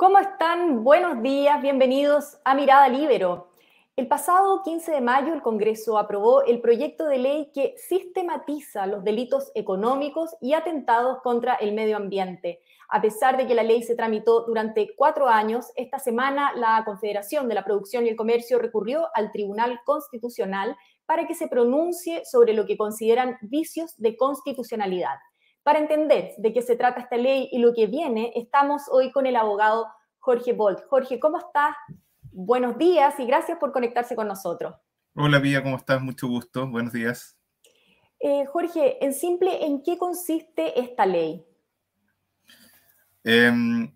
¿Cómo están? Buenos días, bienvenidos a Mirada Libero. El pasado 15 de mayo el Congreso aprobó el proyecto de ley que sistematiza los delitos económicos y atentados contra el medio ambiente. A pesar de que la ley se tramitó durante cuatro años, esta semana la Confederación de la Producción y el Comercio recurrió al Tribunal Constitucional para que se pronuncie sobre lo que consideran vicios de constitucionalidad. Para entender de qué se trata esta ley y lo que viene, estamos hoy con el abogado Jorge Bolt. Jorge, ¿cómo estás? Buenos días y gracias por conectarse con nosotros. Hola, Vía, ¿cómo estás? Mucho gusto. Buenos días. Eh, Jorge, en simple, ¿en qué consiste esta ley? Em,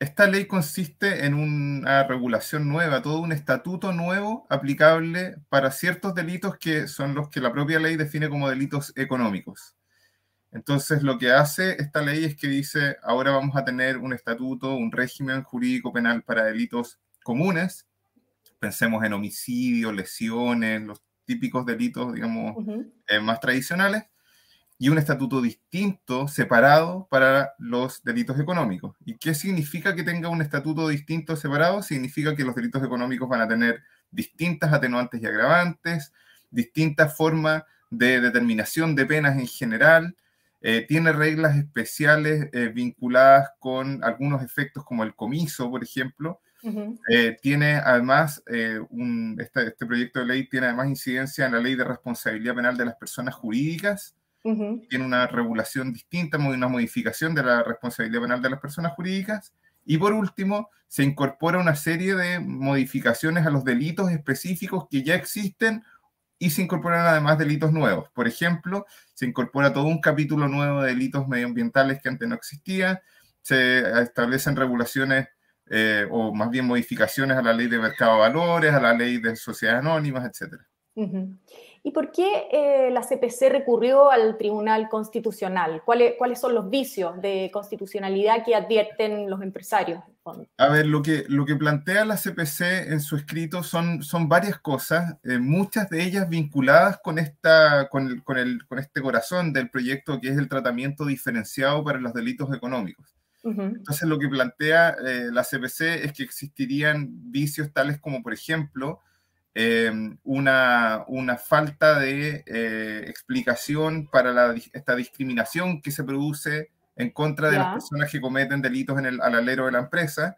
esta ley consiste en una regulación nueva, todo un estatuto nuevo aplicable para ciertos delitos que son los que la propia ley define como delitos económicos. Entonces, lo que hace esta ley es que dice, ahora vamos a tener un estatuto, un régimen jurídico penal para delitos comunes. Pensemos en homicidio, lesiones, los típicos delitos, digamos, eh, más tradicionales. Y un estatuto distinto, separado, para los delitos económicos. ¿Y qué significa que tenga un estatuto distinto, separado? Significa que los delitos económicos van a tener distintas atenuantes y agravantes, distintas formas de determinación de penas en general, eh, tiene reglas especiales eh, vinculadas con algunos efectos como el comiso, por ejemplo. Eh, tiene además, un, este, este, proyecto de ley tiene además incidencia en la ley de responsabilidad penal de las personas jurídicas. Tiene una regulación distinta, una modificación de la responsabilidad penal de las personas jurídicas. Y por último, se incorpora una serie de modificaciones a los delitos específicos que ya existen y se incorporan además delitos nuevos. Por ejemplo, se incorpora todo un capítulo nuevo de delitos medioambientales que antes no existía, se establecen regulaciones eh, o más bien modificaciones a la ley de mercado de valores, a la ley de sociedades anónimas, etc. ¿Y por qué eh, la CPC recurrió al Tribunal Constitucional? ¿Cuáles, ¿Cuáles son los vicios de constitucionalidad que advierten los empresarios? A ver, lo que, lo que plantea la CPC en su escrito son, son varias cosas, eh, muchas de ellas vinculadas con, esta, con, el, con, el, con este corazón del proyecto que es el tratamiento diferenciado para los delitos económicos. Entonces, lo que plantea eh, la CPC es que existirían vicios tales como, por ejemplo, Em, una, una, falta de eh, explicación para la, esta discriminación que se produce en contra de las personas que cometen delitos en el, al alero de la empresa.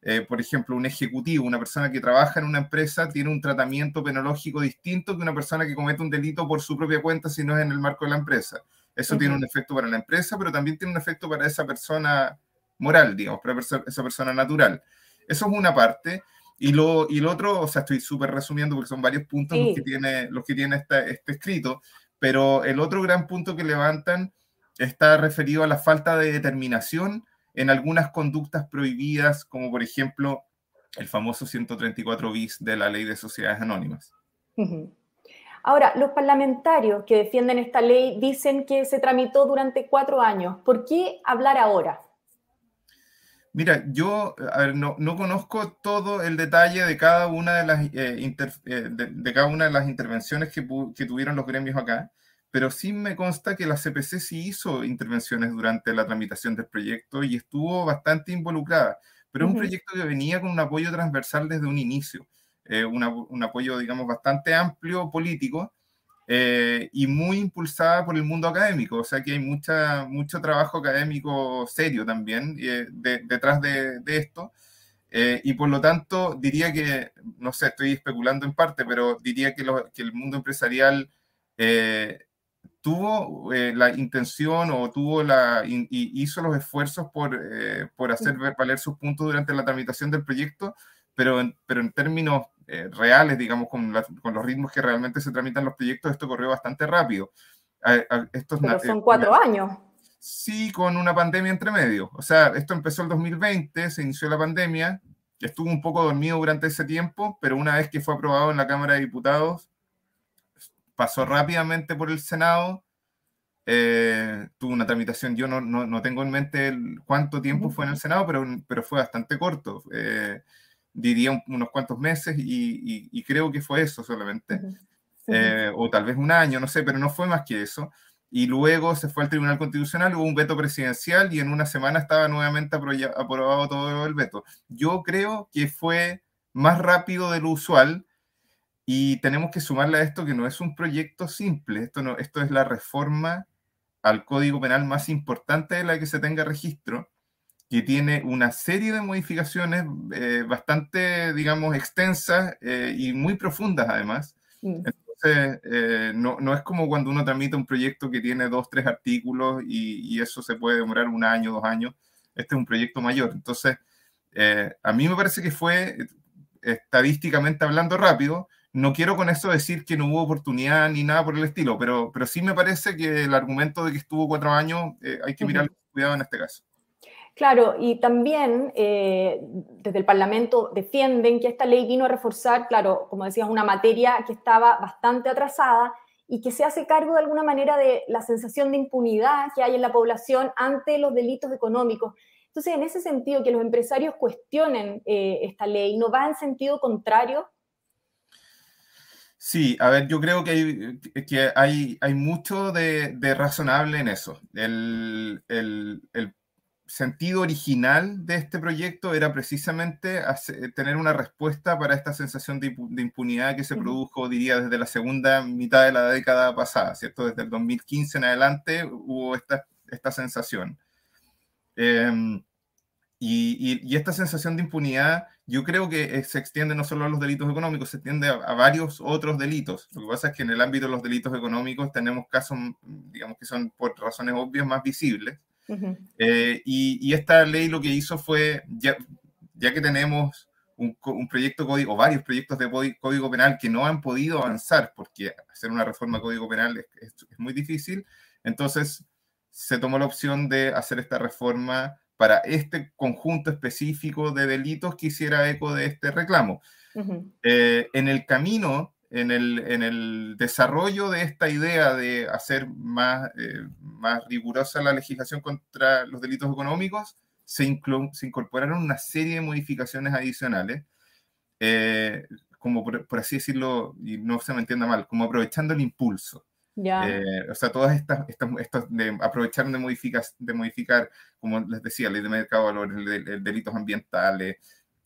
Eh, por ejemplo, un ejecutivo, una persona que trabaja en una empresa, tiene un tratamiento penológico distinto que una persona que comete un delito por su propia cuenta si no es en el marco de la empresa. Eso tiene un efecto para la empresa, pero también tiene un efecto para esa persona moral, digamos, para esa persona natural. Eso es una parte. Y lo, y lo otro, o sea, estoy súper resumiendo porque son varios puntos los que tiene, los que tiene este escrito, pero el otro gran punto que levantan está referido a la falta de determinación en algunas conductas prohibidas, como por ejemplo el famoso 134 bis de la ley de sociedades anónimas. Ahora, los parlamentarios que defienden esta ley dicen que se tramitó durante cuatro años. ¿Por qué hablar ahora? Mira, yo no, conozco todo el detalle de cada una de las, eh, eh, de, cada una de las intervenciones que, tuvieron los gremios acá, pero sí me consta que la CPC sí hizo intervenciones durante la tramitación del proyecto y estuvo bastante involucrada, pero es un proyecto que venía con un apoyo transversal desde un inicio, eh, un apoyo, digamos, bastante amplio político eh, y muy impulsada por el mundo académico, o sea que hay mucha, mucho trabajo académico serio también eh, detrás de, esto. Eh, y por lo tanto, diría que, no sé, estoy especulando en parte, pero diría que, que el mundo empresarial tuvo la intención o tuvo la, y hizo los esfuerzos por, por hacer valer sus puntos durante la tramitación del proyecto, pero pero en términos eh, reales, digamos, con, con, los ritmos que realmente se tramitan los proyectos, esto corrió bastante rápido. estos, Pero son cuatro años. Sí, con una pandemia entre medio. O sea, esto empezó el 2020, se inició la pandemia, estuvo un poco dormido durante ese tiempo, pero una vez que fue aprobado en la Cámara de Diputados, pasó rápidamente por el Senado, eh, tuvo una tramitación, yo no, no, no, tengo en mente cuánto tiempo fue en el Senado, pero, pero fue bastante corto. Eh, diría unos cuantos meses y, creo que fue eso solamente, eh, o tal vez un año, no sé, pero no fue más que eso. y luego se fue al Tribunal Constitucional, hubo un veto presidencial y en una semana estaba nuevamente aprobado todo el veto. Yo creo que fue más rápido de lo usual y tenemos que sumarle a esto que no es un proyecto simple, esto, no, esto es la reforma al Código Penal más importante de la que se tenga registro, que tiene una serie de modificaciones eh, bastante, digamos, extensas eh, y muy profundas además. Mm. Eh, no, no, es como cuando uno tramita un proyecto que tiene dos, tres artículos y, eso se puede demorar un año, dos años. Este es un proyecto mayor. Entonces, eh, a mí me parece que fue estadísticamente hablando rápido. No quiero con eso decir que no hubo oportunidad ni nada por el estilo, pero, pero sí me parece que el argumento de que estuvo cuatro años eh, hay que mirar cuidado en este caso. Claro, y también eh, desde el Parlamento defienden que esta ley vino a reforzar, claro, como decías, una materia que estaba bastante atrasada y que se hace cargo de alguna manera de la sensación de impunidad que hay en la población ante los delitos económicos. Entonces, en ese sentido, que los empresarios cuestionen eh, esta ley, ¿no va en sentido contrario? Sí, a ver, yo creo que hay, mucho de, razonable en eso. El sentido original de este proyecto era precisamente tener una respuesta para esta sensación de, impunidad que se produjo, diría, desde la segunda mitad de la década pasada, ¿cierto? Desde el 2015 en adelante hubo esta, esta sensación. Em, y, esta sensación de impunidad, yo creo que se extiende no solo a los delitos económicos, se extiende a, a, varios otros delitos. Lo que pasa es que en el ámbito de los delitos económicos tenemos casos, digamos que son por razones obvias más visibles eh, y, esta ley lo que hizo fue, ya, ya que tenemos un, proyecto código, o varios proyectos de código penal que no han podido avanzar, porque hacer una reforma código penal es, muy difícil, entonces se tomó la opción de hacer esta reforma para este conjunto específico de delitos que hiciera eco de este reclamo. Eh, en el camino en el, desarrollo de esta idea de hacer más, eh, más rigurosa la legislación contra los delitos económicos, se, se incorporaron una serie de modificaciones adicionales, eh, como por, así decirlo, y no se me entienda mal, como aprovechando el impulso. Eh, o sea, todas estas, estas, de, aprovecharon de modificar, de modificar, como les decía, ley de mercado de valores, delitos ambientales,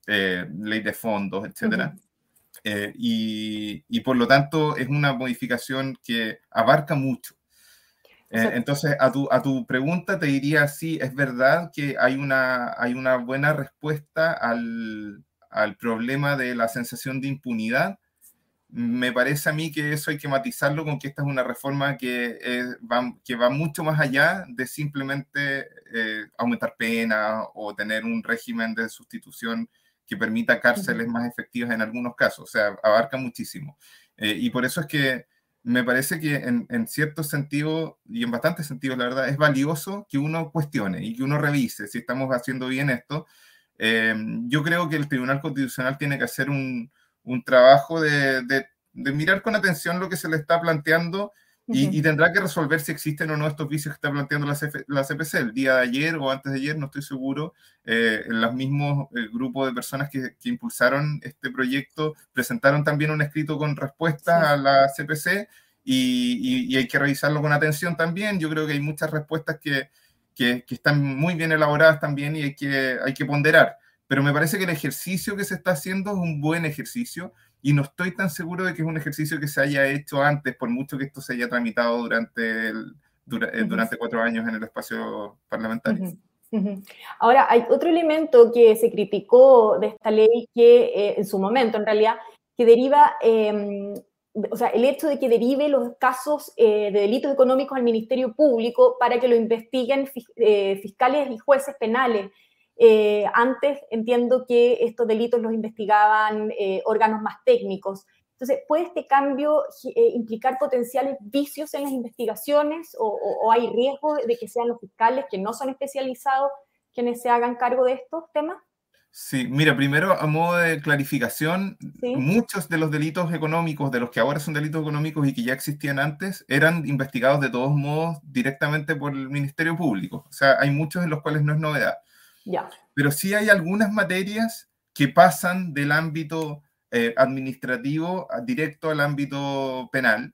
ley de fondos, etcétera. Eh, y, por lo tanto es una modificación que abarca mucho. Eh, entonces, a tu, a tu pregunta te diría, sí, es verdad que hay una, hay una buena respuesta al, al problema de la sensación de impunidad. Me parece a mí que eso hay que matizarlo con que esta es una reforma que, va, que va mucho más allá de simplemente eh, aumentar pena o tener un régimen de sustitución que permita cárceles más efectivas en algunos casos, o sea, abarca muchísimo. Eh, y por eso es que me parece que en, en cierto sentido, y en bastantes sentidos, la verdad, es valioso que uno cuestione y que uno revise si estamos haciendo bien esto. Eh, yo creo que el Tribunal Constitucional tiene que hacer un, un trabajo de, de, de, mirar con atención lo que se le está planteando y, tendrá que resolver si existen o no estos vicios que está planteando la, la CPC. El día de ayer o antes de ayer, no estoy seguro, eh, los mismos el grupo de personas que, que, impulsaron este proyecto presentaron también un escrito con respuesta a la CPC y, y, hay que revisarlo con atención también. Yo creo que hay muchas respuestas que, que, que están muy bien elaboradas también y hay que, hay que ponderar. Pero me parece que el ejercicio que se está haciendo es un buen ejercicio y no estoy tan seguro de que es un ejercicio que se haya hecho antes, por mucho que esto se haya tramitado durante, el, eh, durante cuatro años en el espacio parlamentario. Ahora, hay otro elemento que se criticó de esta ley que eh, en su momento, en realidad, que deriva, em, o sea, el hecho de que derive los casos eh, de delitos económicos al Ministerio Público para que lo investiguen fiscales y jueces penales. Eh, antes entiendo que estos delitos los investigaban eh, órganos más técnicos. Entonces, ¿puede este cambio eh, implicar potenciales vicios en las investigaciones o, hay riesgo de que sean los fiscales que no son especializados quienes se hagan cargo de estos temas? Sí, mira, primero a modo de clarificación, muchos de los delitos económicos, de los que ahora son delitos económicos y que ya existían antes, eran investigados de todos modos directamente por el Ministerio Público. O sea, hay muchos en los cuales no es novedad. Pero sí hay algunas materias que pasan del ámbito eh, administrativo directo al ámbito penal.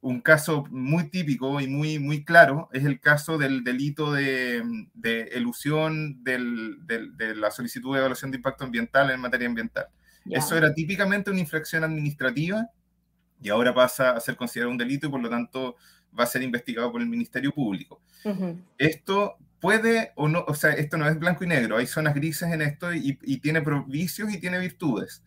un caso muy típico y muy, muy claro es el caso del delito de, de elusión del, de la solicitud de evaluación de impacto ambiental en materia ambiental. Eso era típicamente una infracción administrativa y ahora pasa a ser considerado un delito y por lo tanto va a ser investigado por el Ministerio Público. Esto puede o no, o sea, esto no es blanco y negro, hay zonas grises en esto y, y tiene vicios y tiene virtudes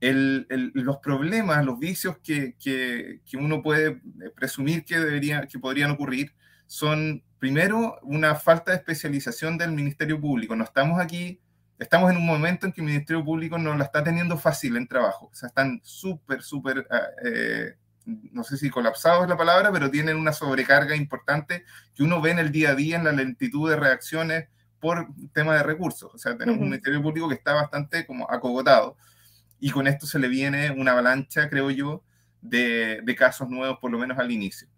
los problemas, los vicios que, que, uno puede presumir que, debería, que podrían ocurrir son, primero, una falta de especialización del Ministerio Público. No estamos aquí, estamos en un momento en que el Ministerio Público no la está teniendo fácil en trabajo. O sea, están súper, súper, ah, eh, no sé si colapsados es la palabra, pero tienen una sobrecarga importante que uno ve en el día a día en la lentitud de reacciones por tema de recursos. O sea, tenemos un Ministerio Público que está bastante como acogotado y con esto se le viene una avalancha, creo yo, de, casos nuevos, por lo menos al inicio.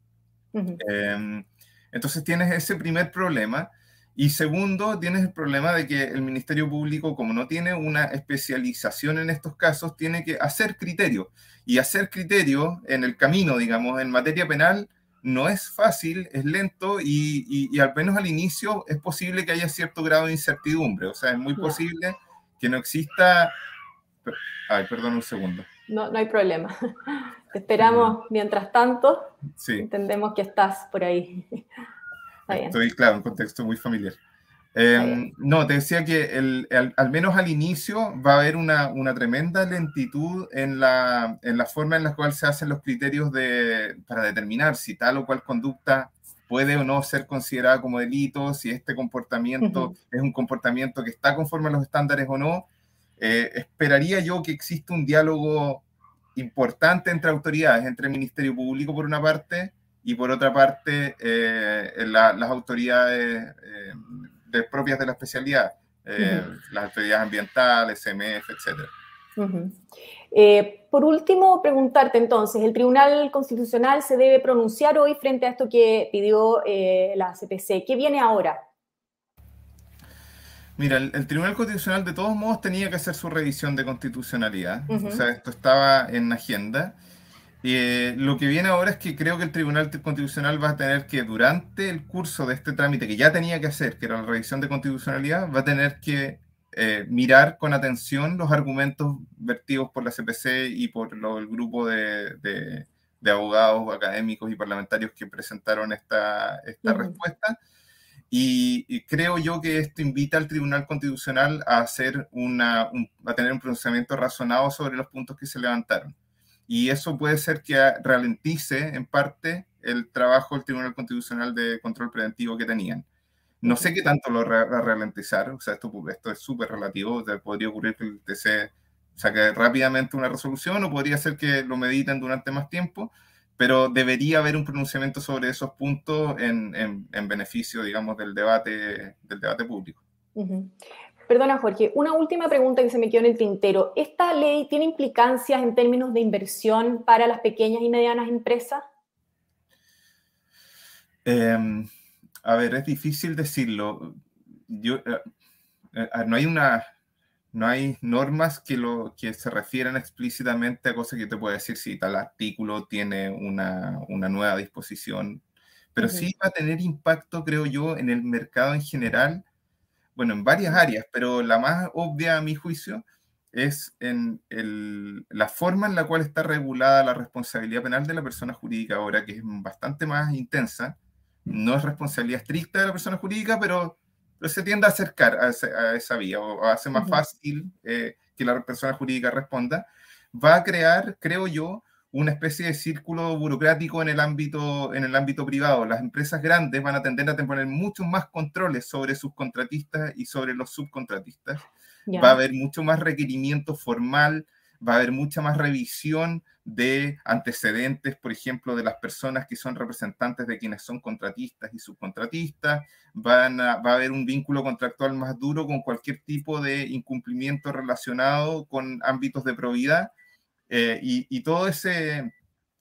Em, entonces tienes ese primer problema. Y segundo, tienes el problema de que el Ministerio Público, como no tiene una especialización en estos casos, tiene que hacer criterio. Y hacer criterio en el camino, digamos, en materia penal, no es fácil, es lento y, y, al menos al inicio es posible que haya cierto grado de incertidumbre. O sea, es muy posible que no exista Ay, perdón un segundo. No, no hay problema. Te esperamos mientras tanto. Sí. Entendemos que estás por ahí. Estoy, claro, en contexto muy familiar. Em, no, te decía que el, al, menos al inicio va a haber una, una tremenda lentitud en la, en la, forma en la cual se hacen los criterios de, para determinar si tal o cual conducta puede o no ser considerada como delito, si este comportamiento es un comportamiento que está conforme a los estándares o no. Eh, esperaría yo que exista un diálogo importante entre autoridades, entre el Ministerio Público por una parte y por otra parte eh, las autoridades eh, propias de la especialidad, las autoridades ambientales, CMF, etc. por último, preguntarte entonces, ¿el Tribunal Constitucional se debe pronunciar hoy frente a esto que pidió la CPC? ¿Qué viene ahora? Mira, el, Tribunal Constitucional de todos modos tenía que hacer su revisión de constitucionalidad. O sea, esto estaba en agenda. Eh, lo que viene ahora es que creo que el Tribunal Constitucional va a tener que, durante el curso de este trámite que ya tenía que hacer, que era la revisión de constitucionalidad, va a tener que eh, mirar con atención los argumentos vertidos por la CPC y por el grupo de, de, abogados, académicos y parlamentarios que presentaron esta, esta respuesta y, creo yo que esto invita al Tribunal Constitucional a, hacer una, a tener un pronunciamiento razonado sobre los puntos que se levantaron. Y eso puede ser que ralentice en parte el trabajo del Tribunal Constitucional de control preventivo que tenían. No sé qué tanto lo va a ralentizar, o sea, esto, esto es súper relativo, podría ocurrir que el TC saque rápidamente una resolución o podría ser que lo mediten durante más tiempo, pero debería haber un pronunciamiento sobre esos puntos en, en, beneficio, digamos, del debate, del debate público. Perdona, Jorge, una última pregunta que se me quedó en el tintero. ¿Esta ley tiene implicancias en términos de inversión para las pequeñas y medianas empresas? Em, a ver, es difícil decirlo. Yo, eh, eh, no hay una no hay normas que, lo, que se refieran explícitamente a cosas que te puedo decir si tal artículo tiene una, una nueva disposición, pero sí va a tener impacto, creo yo, en el mercado en general, bueno, en varias áreas, pero la más obvia a mi juicio es en el, la forma en la cual está regulada la responsabilidad penal de la persona jurídica ahora, que es bastante más intensa. No es responsabilidad estricta de la persona jurídica, pero se tiende a acercar a, esa vía o, hace más fácil eh, que la persona jurídica responda, va a crear, creo yo, una especie de círculo burocrático en el ámbito, en el ámbito privado. Las empresas grandes van a tender a tener muchos más controles sobre sus contratistas y sobre los subcontratistas. Va a haber mucho más requerimiento formal, va a haber mucha más revisión de antecedentes, por ejemplo, de las personas que son representantes de quienes son contratistas y subcontratistas, Van va a haber un vínculo contractual más duro con cualquier tipo de incumplimiento relacionado con ámbitos de probidad eh, y, todo ese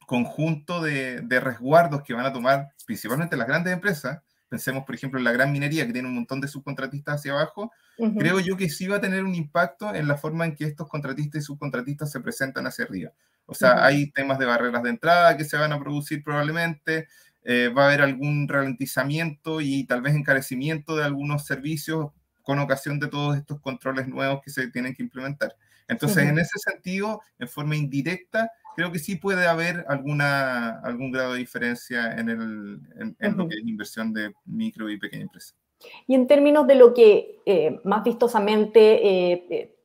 conjunto de, de resguardos que van a tomar principalmente las grandes empresas, pensemos por ejemplo en la gran minería que tiene un montón de subcontratistas hacia abajo, creo yo que sí va a tener un impacto en la forma en que estos contratistas y subcontratistas se presentan hacia arriba. O sea, hay temas de barreras de entrada que se van a producir probablemente, eh, va a haber algún ralentizamiento y tal vez encarecimiento de algunos servicios con ocasión de todos estos controles nuevos que se tienen que implementar. Entonces, en ese sentido, en forma indirecta, creo que sí puede haber alguna, algún grado de diferencia en, el, en, lo que es inversión de micro y pequeña empresa. Y en términos de lo que eh, más vistosamente eh,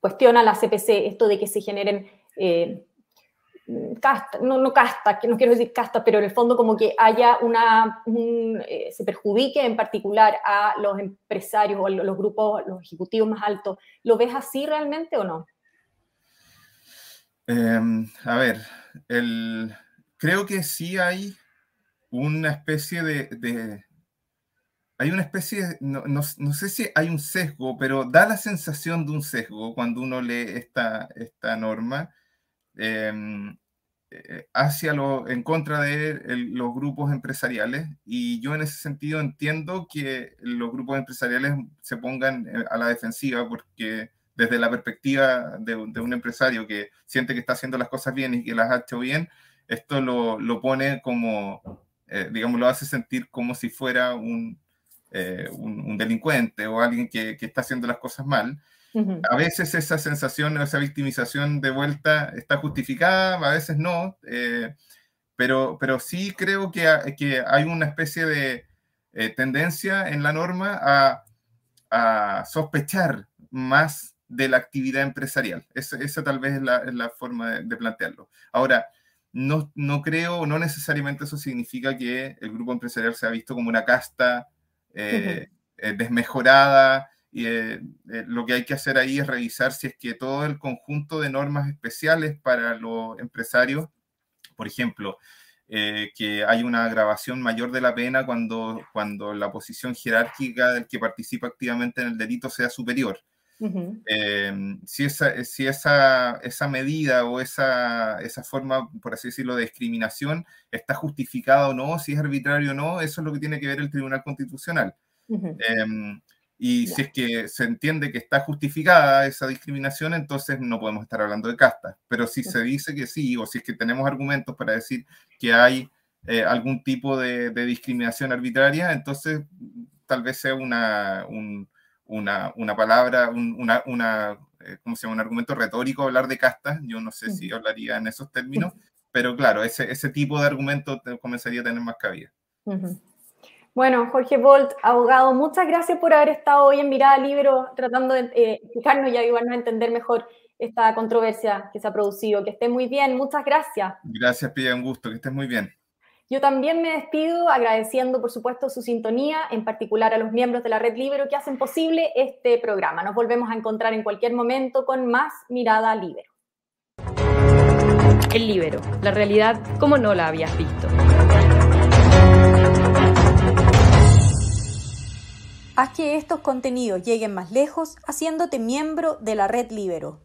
cuestiona la CPC, esto de que se generen casta, no, no casta, que no quiero decir casta, pero en el fondo como que haya una, eh, se perjudique en particular a los empresarios o a los grupos, los ejecutivos más altos. ¿Lo ves así realmente o no? Em, a ver, el, creo que sí hay una especie de, hay una especie, no, no, no, sé si hay un sesgo, pero da la sensación de un sesgo cuando uno lee esta, esta norma. Em, eh, hacia lo, en contra de los grupos empresariales y yo en ese sentido entiendo que los grupos empresariales se pongan eh, a la defensiva porque desde la perspectiva de, un empresario que siente que está haciendo las cosas bien y que las ha hecho bien, esto lo, lo pone como, eh, digamos, lo hace sentir como si fuera un, un, delincuente o alguien que, que, está haciendo las cosas mal. A veces esa sensación o esa victimización de vuelta está justificada, a veces no, eh, pero, pero sí creo que, que hay una especie de eh, tendencia en la norma a, a, sospechar más de la actividad empresarial. Esa, esa tal vez es la, la forma de, plantearlo. Ahora, no, no creo, no necesariamente eso significa que el grupo empresarial se ha visto como una casta eh, desmejorada, y eh, eh, lo que hay que hacer ahí es revisar si es que todo el conjunto de normas especiales para los empresarios, por ejemplo, eh, que hay una agravación mayor de la pena cuando, cuando la posición jerárquica del que participa activamente en el delito sea superior. Si esa, si esa, esa medida o esa, esa forma, por así decirlo, de discriminación está justificada o no, si es arbitrario o no, eso es lo que tiene que ver el Tribunal Constitucional. Y si es que se entiende que está justificada esa discriminación, entonces no podemos estar hablando de casta. Pero si se dice que sí, o si es que tenemos argumentos para decir que hay eh, algún tipo de, discriminación arbitraria, entonces tal vez sea una, una, una, palabra, una, una eh, ¿cómo se llama? un argumento retórico hablar de casta. Yo no sé si hablaría en esos términos, pero claro, ese, ese tipo de argumento comenzaría a tener más cabida. Bueno, Jorge Bolt, abogado, muchas gracias por haber estado hoy en Mirada Libro tratando de eh, explicarnos y ayudarnos a entender mejor esta controversia que se ha producido. Que esté muy bien, muchas gracias. Gracias, Pia, un gusto, que estés muy bien. Yo también me despido agradeciendo, por supuesto, su sintonía, en particular a los miembros de la Red Libero que hacen posible este programa. Nos volvemos a encontrar en cualquier momento con más Mirada Libero. El Libero, la realidad como no la habías visto. Haz que estos contenidos lleguen más lejos haciéndote miembro de la red Libero.